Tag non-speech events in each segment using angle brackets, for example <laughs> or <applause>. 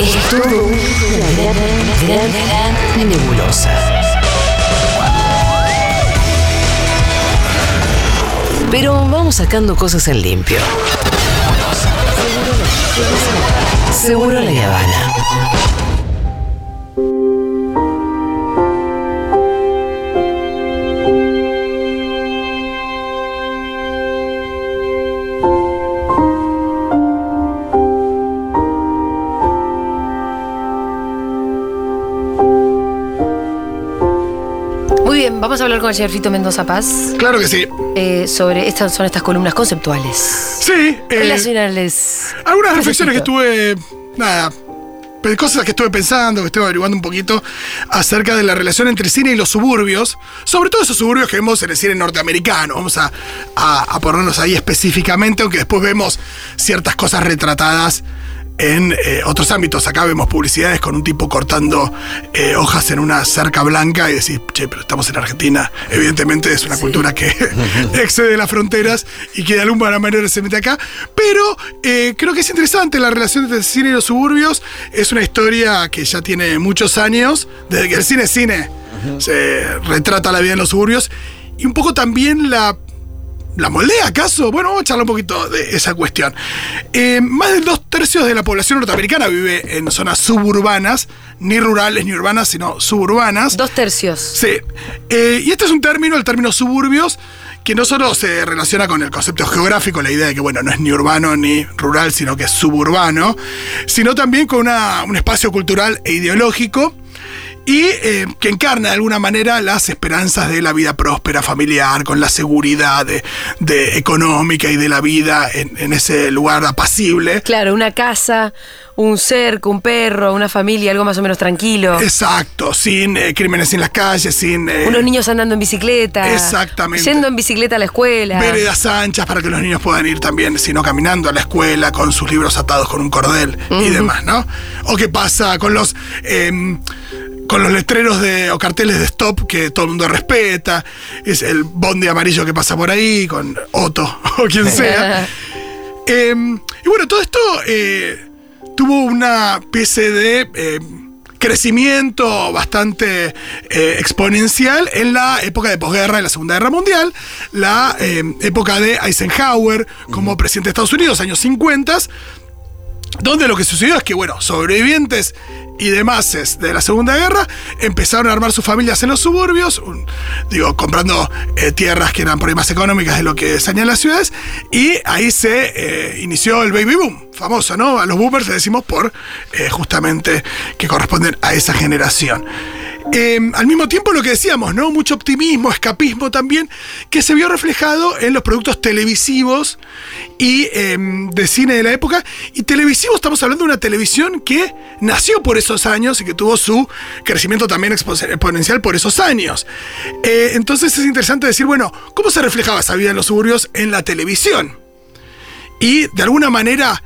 Es todo una gran, nebulosa. Pero vamos sacando cosas en limpio. Seguro la Habana. Vamos a hablar con el señor Fito Mendoza Paz Claro que sí. eh, sobre estas son estas columnas conceptuales. Sí. eh, Relacionales. algunas reflexiones que estuve. Nada. Cosas que estuve pensando, que estuve averiguando un poquito acerca de la relación entre el cine y los suburbios, sobre todo esos suburbios que vemos en el cine norteamericano. Vamos a, a- a ponernos ahí específicamente, aunque después vemos ciertas cosas retratadas en eh, otros ámbitos. Acá vemos publicidades con un tipo cortando eh, hojas en una cerca blanca y decís, che, pero estamos en Argentina. Evidentemente es una cultura que <laughs> excede las fronteras y que de alguna manera se mete acá. Pero eh, creo que es interesante la relación entre el cine y los suburbios. Es una historia que ya tiene muchos años, desde que el cine es cine. Se retrata la vida en los suburbios. Y un poco también la ¿La moldea acaso? Bueno, vamos a charlar un poquito de esa cuestión. Eh, más de dos tercios de la población norteamericana vive en zonas suburbanas, ni rurales ni urbanas, sino suburbanas. Dos tercios. Sí. Eh, y este es un término, el término suburbios, que no solo se relaciona con el concepto geográfico, la idea de que, bueno, no es ni urbano ni rural, sino que es suburbano, sino también con una- un espacio cultural e ideológico y eh, que encarna de alguna manera las esperanzas de la vida próspera, familiar, con la seguridad de, de económica y de la vida en, en ese lugar apacible. Claro, una casa, un cerco, un perro, una familia, algo más o menos tranquilo. Exacto, sin eh, crímenes en las calles, sin... eh, Unos niños andando en bicicleta. Exactamente. Yendo en bicicleta a la escuela. veredas anchas para que los niños puedan ir también, sino caminando a la escuela con sus libros atados con un cordel y demás, ¿no? O qué pasa con los em, con los letreros de o carteles de stop que todo el mundo respeta, es el bondi amarillo que pasa por ahí con Otto <laughs> o quien <laughs> sea. Em, y bueno, todo esto eh, tuvo una especie de em, crecimiento bastante eh, exponencial en la época de posguerra de la Segunda Guerra Mundial, la em, época de Eisenhower como presidente de Estados Unidos, años 50, donde lo que sucedió es que, bueno, sobrevivientes y demás de la Segunda Guerra empezaron a armar sus familias en los suburbios, digo, comprando eh, tierras que eran por ahí económicas de lo que señalan las ciudades, y ahí se eh, inició el baby boom, famoso, ¿no? A los boomers le decimos por eh, justamente que corresponden a esa generación. Eh, al mismo tiempo lo que decíamos, ¿no? Mucho optimismo, escapismo también, que se vio reflejado en los productos televisivos y eh, de cine de la época. Y televisivo, estamos hablando de una televisión que nació por esos años y que tuvo su crecimiento también expo- exponencial por esos años. Eh, entonces es interesante decir, bueno, ¿cómo se reflejaba esa vida en los suburbios en la televisión? y de alguna manera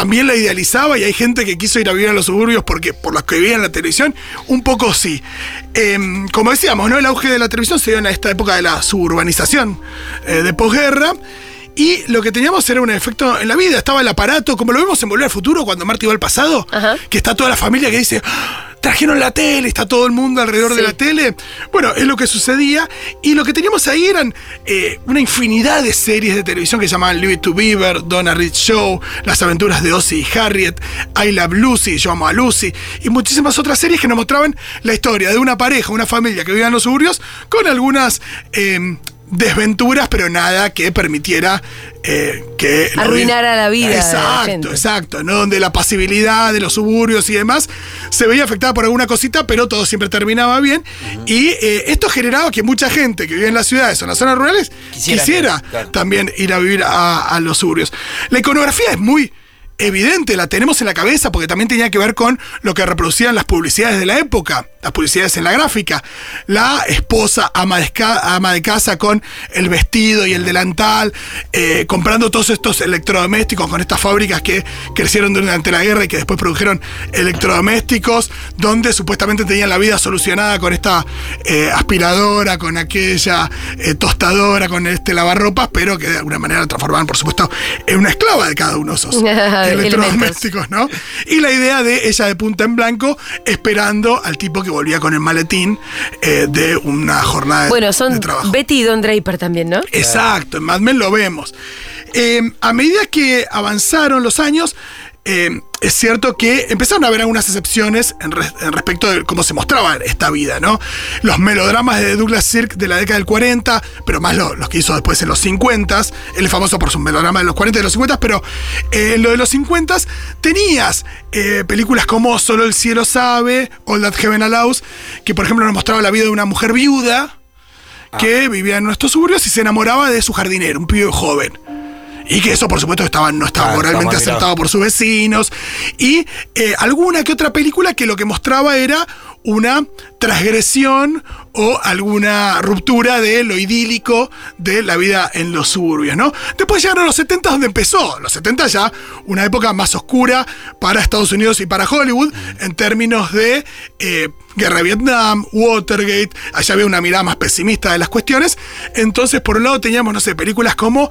también la idealizaba y hay gente que quiso ir a vivir a los suburbios porque por los que veía en la televisión, un poco sí. Em, como decíamos, ¿no? el auge de la televisión se dio en esta época de la suburbanización eh, de posguerra. Y lo que teníamos era un efecto en la vida, estaba el aparato, como lo vemos en Volver al Futuro, cuando Marty va al pasado, Ajá. que está toda la familia que dice, "Ah, trajeron la tele, está todo el mundo alrededor de la tele. Bueno, es lo que sucedía. Y lo que teníamos ahí eran eh, una infinidad de series de televisión que se llamaban Leave It to Beaver, Donna Reed Show, Las aventuras de Ozzy y Harriet, I Love Lucy, Yo amo a Lucy, y muchísimas otras series que nos mostraban la historia de una pareja, una familia que vivía en los suburbios, con algunas eh, desventuras, pero nada que permitiera eh, que... Arruinara la vida de la Exacto, gente. Exacto, ¿no? Donde la pasibilidad de los suburbios y demás se veía afectada por alguna cosita, pero todo siempre terminaba bien. Y eh, esto generaba que mucha gente que vive en las ciudades o en las zonas rurales Quisiera, quisiera, claro. también ir a vivir a, a los suburbios. La iconografía es muy evidente, la tenemos en la cabeza porque también tenía que ver con lo que reproducían las publicidades de la época, las publicidades en la gráfica. La esposa ama de, ama de casa con el vestido y el delantal, eh, comprando todos estos electrodomésticos con estas fábricas que crecieron durante la guerra y que después produjeron electrodomésticos, donde supuestamente tenían la vida solucionada con esta eh, aspiradora, con aquella eh, tostadora, con este lavarropas, pero que de alguna manera la transformaban, por supuesto, en una esclava de cada uno de esos <laughs> electrodomésticos, ¿no? Y la idea de ella de punta en blanco esperando al tipo que volvía con el maletín eh, de una jornada de- Bueno, de son trabajo. Betty y Don Draper también, ¿no? Exacto, en Mad Men lo vemos. Eh, a medida que avanzaron los años, eh, es cierto que empezaron a haber algunas excepciones en, res- en respecto de cómo se mostraba esta vida, ¿no? Los melodramas de Douglas Sirk de la década del 40, pero más lo- los que hizo después en los 50. Él es famoso por sus melodramas de los 40 y de los 50, pero eh, en lo de los 50 tenías eh, películas como Solo el cielo sabe, All That Heaven Allows, que por ejemplo nos mostraba la vida de una mujer viuda que vivía en nuestros suburbios y se enamoraba de su jardinero, un pibe joven. Y que eso, por supuesto, estaba, no estaba Ah, moralmente aceptado por sus vecinos. Y eh, alguna que otra película que lo que mostraba era una transgresión o alguna ruptura de lo idílico de la vida en los suburbios, ¿no? Después llegaron los 70 donde empezó. Los 70 ya una época más oscura para Estados Unidos y para Hollywood en términos de eh, guerra de Vietnam, Watergate, allá había una mirada más pesimista de las cuestiones. Entonces, por un lado teníamos, no sé, películas como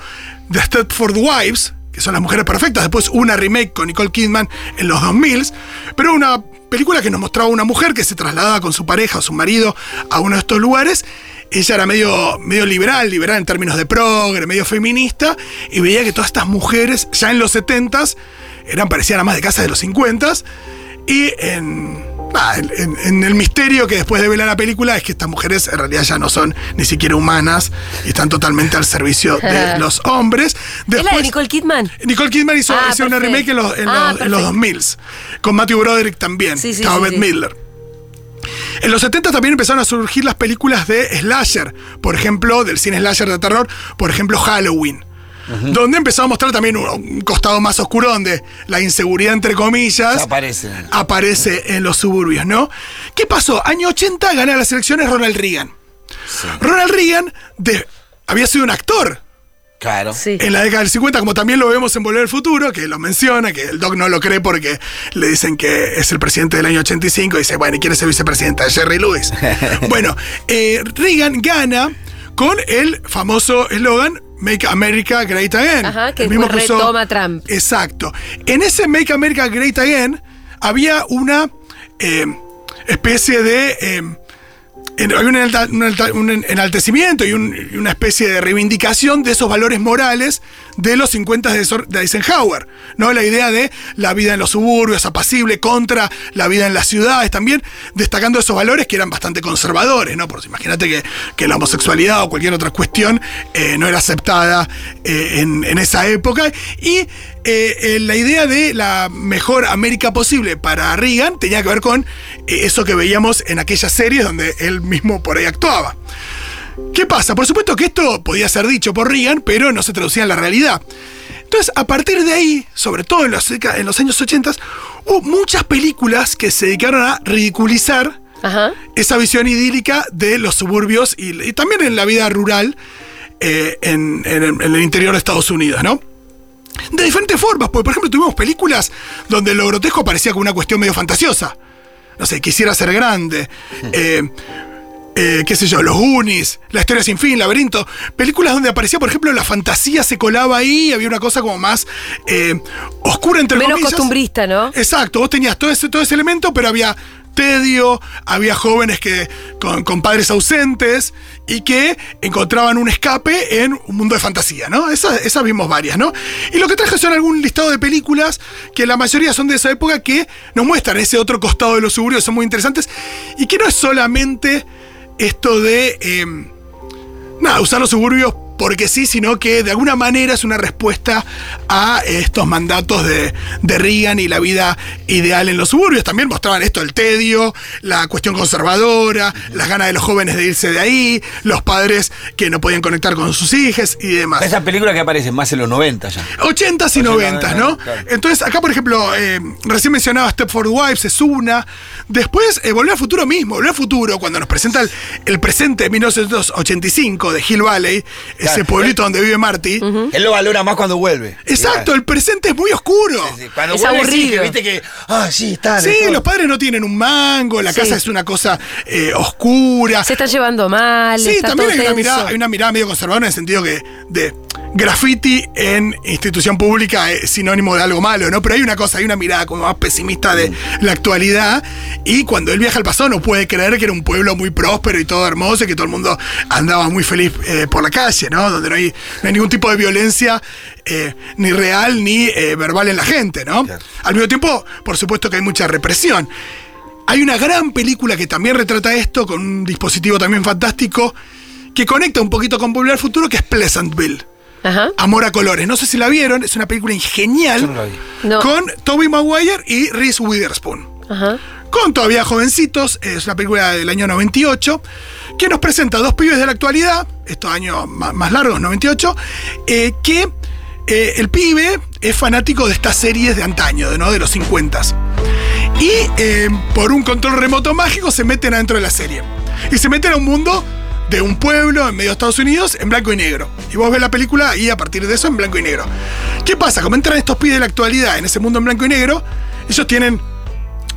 The Stepford Wives, que son las mujeres perfectas, después una remake con Nicole Kidman en los 2000, pero una película que nos mostraba una mujer que se trasladaba con su pareja o su marido a uno de estos lugares. Ella era medio, medio liberal, liberal en términos de progre, medio feminista, y veía que todas estas mujeres, ya en los 70s, eran, parecían a más de casa de los 50s, y en, nada, en- el misterio que después de ver la película es que estas mujeres en realidad ya no son ni siquiera humanas y están totalmente al servicio de <laughs> los hombres. ¿Es la de Después- Nicole Kidman? Nicole Kidman hizo, Ah, hizo una remake en los, en Ah, los- en los perfecto. 2000 con Matthew Broderick también. Sí. Midler. En los 70 también empezaron a surgir las películas de slasher, por ejemplo, del cine slasher de terror, por ejemplo, Halloween. Donde empezó a mostrar también un, un costado más oscuro, donde la inseguridad, entre comillas, aparece. aparece en los suburbios, ¿no? ¿Qué pasó? Año 80 gana las elecciones Ronald Reagan. Ronald Reagan de- había sido un actor Claro. Sí. en la década del 50, como también lo vemos en Volver al Futuro, que lo menciona, que el Doc no lo cree porque le dicen que es el presidente del año 85, y dice, bueno, ¿y quién es el vicepresidente? Jerry Lewis. <laughs> bueno, eh, Reagan gana con el famoso eslogan Make America Great Again. Ajá, que El mismo usó- retoma Trump. Exacto. En ese Make America Great Again había una eh, especie de... había un, un enaltecimiento y, un- y una especie de reivindicación de esos valores morales de los 50 de, Sor- de Eisenhower. ¿no? La idea de la vida en los suburbios, apacible, contra la vida en las ciudades, también destacando esos valores que eran bastante conservadores. ¿no? Por imagínate que, que la homosexualidad o cualquier otra cuestión eh, no era aceptada eh, en, en esa época. Y eh, eh, la idea de la mejor América posible para Reagan tenía que ver con eh, eso que veíamos en aquellas series donde él mismo por ahí actuaba. ¿Qué pasa? Por supuesto que esto podía ser dicho por Reagan, pero no se traducía en la realidad. Entonces, a partir de ahí, sobre todo en los, en los años 80, hubo muchas películas que se dedicaron a ridiculizar Ajá. esa visión idílica de los suburbios y, y también en la vida rural eh, en, en el- en el interior de Estados Unidos, ¿no? De diferentes formas, porque por ejemplo tuvimos películas donde lo grotesco parecía como una cuestión medio fantasiosa. No sé, quisiera ser grande. <laughs> eh, eh, qué sé yo, Los Goonies, La Historia Sin Fin, Laberinto. Películas donde aparecía, por ejemplo, la fantasía se colaba ahí, había una cosa como más eh, oscura entre Menos comillas. costumbrista, ¿no? Exacto, vos tenías todo ese, todo ese elemento, pero había tedio, había jóvenes que con, padres ausentes y que encontraban un escape en un mundo de fantasía, ¿no? Esas, vimos varias, ¿no? Y lo que traje son algún listado de películas que la mayoría son de esa época que nos muestran ese otro costado de los suburbios, son muy interesantes y que no es solamente esto de... eh, nada, usar los suburbios porque sí, sino que de alguna manera es una respuesta a estos mandatos de, de Reagan y la vida ideal en los suburbios. También mostraban esto, el tedio, la cuestión conservadora, las ganas de los jóvenes de irse de ahí, los padres que no podían conectar con sus hijas y demás. Esa película que aparece más en los 90 ya. 80s y 90s, ¿no? claro. Entonces, acá, por ejemplo, eh, recién mencionaba Stepford Wives, es una. Después, eh, Volver al Futuro mismo. Volver al Futuro, cuando nos presenta el, el presente de 1985 de Hill Valley, Claro. pueblito donde vive Marty. Él lo valora más cuando vuelve. Exacto, el presente es muy oscuro. Sí, sí. Cuando Es vuelve, sí, aburrido. que viste que. Ah, sí, está. Sí, los padres no tienen un mango, la Sí. casa es una cosa eh, oscura. Se está llevando mal. Sí, está también todo hay una, mirada, hay una mirada medio conservadora en el sentido que de graffiti en institución pública es sinónimo de algo malo, ¿no? Pero hay una cosa, hay una mirada como más pesimista de la actualidad y cuando él viaja al pasado no puede creer que era un pueblo muy próspero y todo hermoso y que todo el mundo andaba muy feliz eh, por la calle, ¿no? Donde no hay, no hay ningún tipo de violencia eh, ni real ni eh, verbal en la gente, ¿no? Claro. Al mismo tiempo, por supuesto que hay mucha represión. Hay una gran película que también retrata esto, con un dispositivo también fantástico, que conecta un poquito con Volver al Futuro, que es Pleasantville. Ajá. Amor a colores. No sé si la vieron, es una película genial Yo no la vi. No. con Toby Maguire y Reese Witherspoon. Ajá. Con todavía jovencitos, es una película del año 98, que nos presenta a dos pibes de la actualidad, estos años más largos, 98, eh, que eh, el pibe es fanático de estas series de antaño, de, ¿no? de los 50 y eh, por un control remoto mágico se meten adentro de la serie. Y se meten a un mundo de un pueblo en medio de Estados Unidos en blanco y negro. Y vos ves la película y a partir de eso en blanco y negro. ¿Qué pasa? Como entran estos pibes de la actualidad en ese mundo en blanco y negro, ellos tienen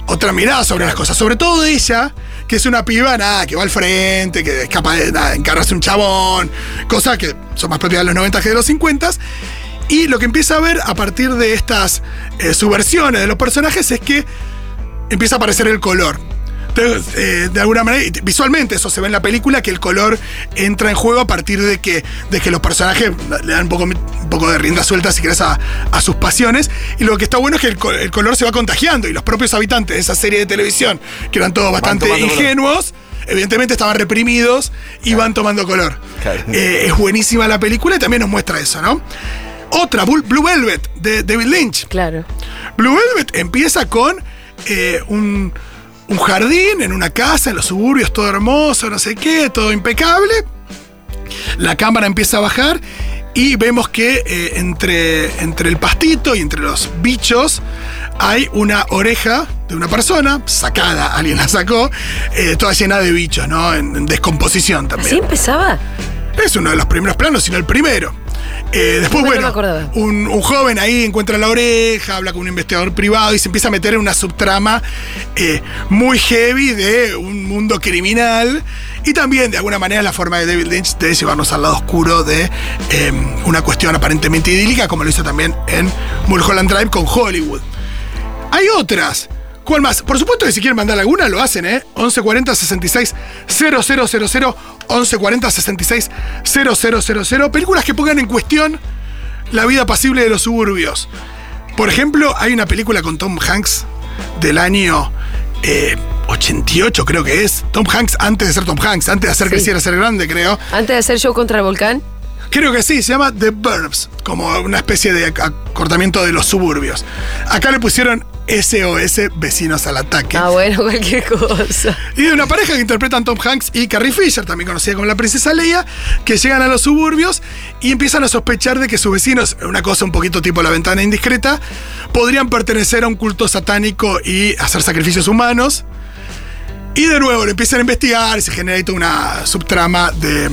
otra mirada sobre las cosas. Sobre todo ella, que es una piba, que va al frente, que es capaz de nada, encargarse un chabón, cosas que son más propias de los 90 que de los 50. Y lo que empieza a ver a partir de estas eh, subversiones de los personajes es que empieza a aparecer el color. Entonces, eh, de alguna manera, visualmente eso se ve en la película, que el color entra en juego a partir de que, de que los personajes le dan un poco, un poco de rienda suelta, si querés, a, a sus pasiones. Y lo que está bueno es que el, co- el color se va contagiando y los propios habitantes de esa serie de televisión, que eran todos bastante color. ingenuos, evidentemente estaban reprimidos y van tomando color. Claro. Eh, es buenísima la película y también nos muestra eso, ¿no? Otra, Blue Blue Velvet, de David Lynch. Claro. Blue Velvet empieza con eh, un, un jardín en una casa en los suburbios, todo hermoso, no sé qué, todo impecable. La cámara empieza a bajar y vemos que eh, entre, entre el pastito y entre los bichos hay una oreja de una persona sacada, <laughs> alguien la sacó, eh, toda llena de bichos, ¿no? En, en descomposición también. ¿Así empezaba? Es uno de los primeros planos, sino el primero. Eh, después, bueno, un, un joven ahí encuentra la oreja, habla con un investigador privado y se empieza a meter en una subtrama eh, muy heavy de un mundo criminal. Y también, de alguna manera, la forma de David Lynch de llevarnos al lado oscuro de eh, una cuestión aparentemente idílica, como lo hizo también en Mulholland Drive con Hollywood. Hay otras. ¿Cuál más? Por supuesto que si quieren mandar alguna, lo hacen, ¿eh? 1140 66 000, 1140 66 000. Películas que pongan en cuestión la vida pasible de los suburbios. Por ejemplo, hay una película con Tom Hanks del año eh, 88, creo que es. Tom Hanks antes de ser Tom Hanks, antes de hacer Sí. creciera ser grande, creo. Antes de hacer show contra el volcán. Creo que sí, se llama The Burbs, como una especie de ac- acortamiento de los suburbios. Acá le pusieron SOS, vecinos al ataque. Ah, bueno, cualquier cosa. Y de una pareja que interpretan Tom Hanks y Carrie Fisher, también conocida como la princesa Leia, que llegan a los suburbios y empiezan a sospechar de que sus vecinos, una cosa un poquito tipo la ventana indiscreta, podrían pertenecer a un culto satánico y hacer sacrificios humanos. Y de nuevo lo empiezan a investigar y se genera ahí toda una subtrama de,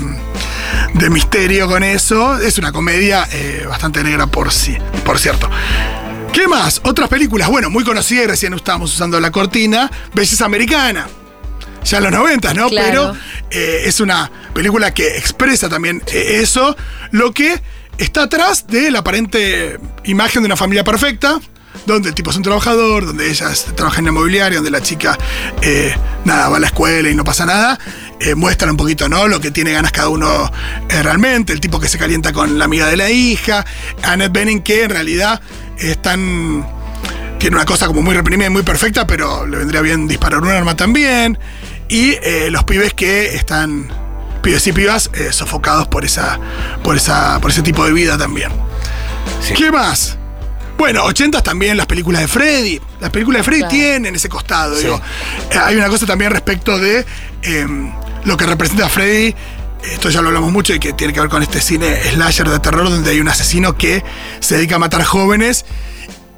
de misterio con eso. Es una comedia eh, bastante negra por sí, por cierto. ¿Qué más? Otras películas, bueno, muy conocidas y recién estábamos usando la cortina, Belleza Americana. Ya en los 90, ¿no? Claro. Pero eh, es una película que expresa también eh, eso, lo que está atrás de la aparente imagen de una familia perfecta, donde el tipo es un trabajador, donde ella trabaja en la mobiliaria, donde la chica, eh, nada, va a la escuela y no pasa nada. Eh, muestran un poquito, ¿no? Lo que tiene ganas cada uno eh, realmente, el tipo que se calienta con la amiga de la hija, Annette Bening, que en realidad es tan tiene una cosa como muy reprimida y muy perfecta, pero le vendría bien disparar un arma también. Y los pibes que están pibes y pibas sofocados por esa, por esa, por ese tipo de vida también. Sí. ¿Qué más? Bueno, 80 también las películas de Freddy. Las películas de Freddy Claro. tienen ese costado. Sí. digo. Eh, hay una cosa también respecto de eh, lo que representa a Freddy. Esto ya lo hablamos mucho y que tiene que ver con este cine slasher de terror donde hay un asesino que se dedica a matar jóvenes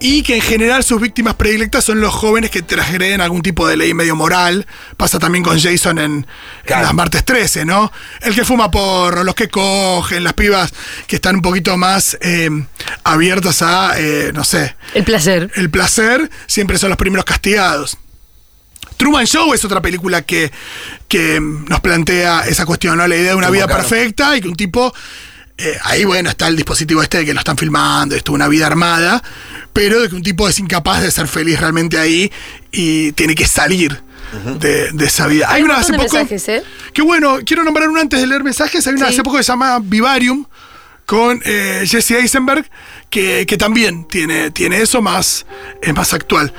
y que en general sus víctimas predilectas son los jóvenes que transgreden algún tipo de ley medio moral. Pasa también con Jason en, las martes 13, ¿no? El que fuma porro, los que cogen, las pibas que están un poquito más eh, abiertas a, eh, no sé, El placer. el placer, siempre son los primeros castigados. Truman Show es otra película que, que mm, nos plantea esa cuestión, ¿no? La idea de una Como vida claro. perfecta y que un tipo. Eh, ahí, bueno, está el dispositivo este de que lo están filmando, esto, una vida armada, pero de que un tipo es incapaz de ser feliz realmente ahí y tiene que salir de, de esa vida. Hay un una hace poco. mensajes, ¿eh? Qué bueno, quiero nombrar una antes de leer mensajes. Hay una Sí. hace poco que se llama Vivarium con eh, Jesse Eisenberg, que, que también tiene, tiene eso más, es más actual.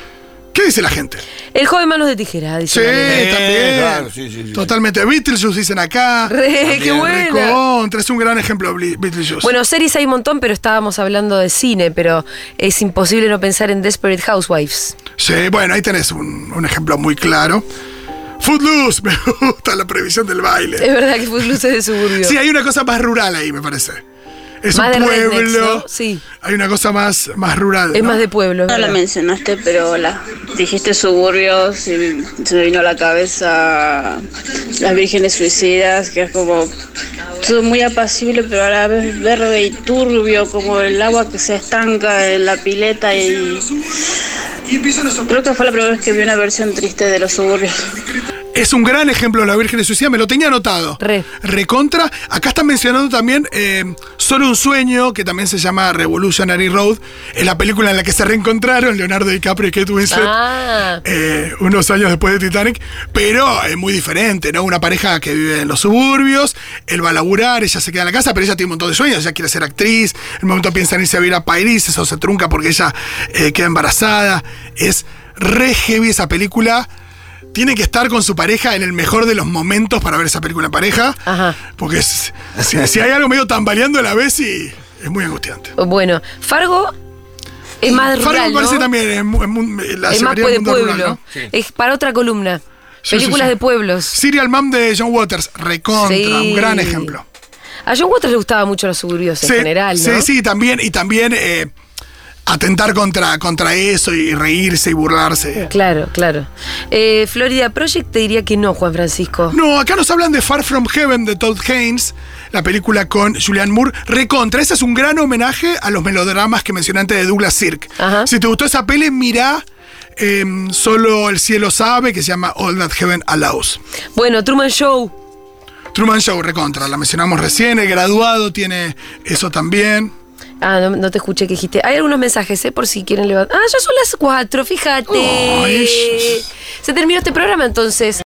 ¿Qué dice la gente? El joven manos de tijera, dice. Sí, también. claro, sí, sí, sí. Totalmente. Beetlejuice dicen acá. Re, qué. Recontra, es un gran ejemplo Beetlejuice. Bueno, series hay un montón, pero estábamos hablando de cine, pero es imposible no pensar en Desperate Housewives. Sí, bueno, ahí tenés un, un ejemplo muy claro. Footloose, <laughs> me gusta la previsión del baile. Es verdad que Footloose es de suburbio. Sí, hay una cosa más rural ahí, me parece. Es Más de un rednecks, pueblo. ¿no? Sí. Hay una cosa más, más rural. Es ¿no? más de pueblo. No la mencionaste, pero la dijiste suburbios y se me vino a la cabeza las vírgenes suicidas, que es como todo muy apacible, pero a la vez verde y turbio, como el agua que se estanca en la pileta y creo que fue la primera vez que vi una versión triste de los suburbios. Es un gran ejemplo de la Virgen de Suicida, me lo tenía anotado. Re. Recontra. Acá están mencionando también eh, Solo un sueño, que también se llama Revolutionary Road. Es la película en la que se reencontraron Leonardo DiCaprio y Kate Winslet. Ah, eh, unos años después de Titanic, pero es muy diferente, ¿no? Una pareja que vive en los suburbios, él va a laburar, ella se queda en la casa, pero ella tiene un montón de sueños, ella quiere ser actriz, en un momento piensa en irse a vivir a París, eso se trunca porque ella eh, queda embarazada, es re heavy esa película. Tiene que estar con su pareja en el mejor de los momentos para ver esa película en pareja. Ajá. Porque es- si, si hay algo medio tambaleando a la vez, y es muy angustiante. bueno. Fargo es más Fargo rural, me parece ¿no? también es, es la más de pueblo. rural, ¿no? Es para otra columna. Sí, Películas sí, de pueblos. Serial Mom de John Waters, recontra, un gran ejemplo. A John Waters le gustaba mucho los suburbios en general, ¿no? sí, sí, también, y también eh, atentar contra, contra eso y reírse y burlarse. Claro, claro. Eh, Florida Project te diría que no, Juan Francisco. No, acá nos hablan de Far From Heaven de Todd Haynes, la película con Julianne Moore. Recontra, ese es un gran homenaje a los melodramas que mencioné antes de Douglas Sirk. Ajá. Si te gustó esa peli, mirá eh, Solo el cielo sabe, que se llama All That Heaven Allows. Bueno, Truman Show. Truman Show, recontra, la mencionamos recién, el graduado tiene eso también. Ah, no, no te escuché que dijiste. Hay algunos mensajes, ¿eh? Por si quieren levantar. Ah, ya son las cuatro, fíjate. Se terminó este programa entonces.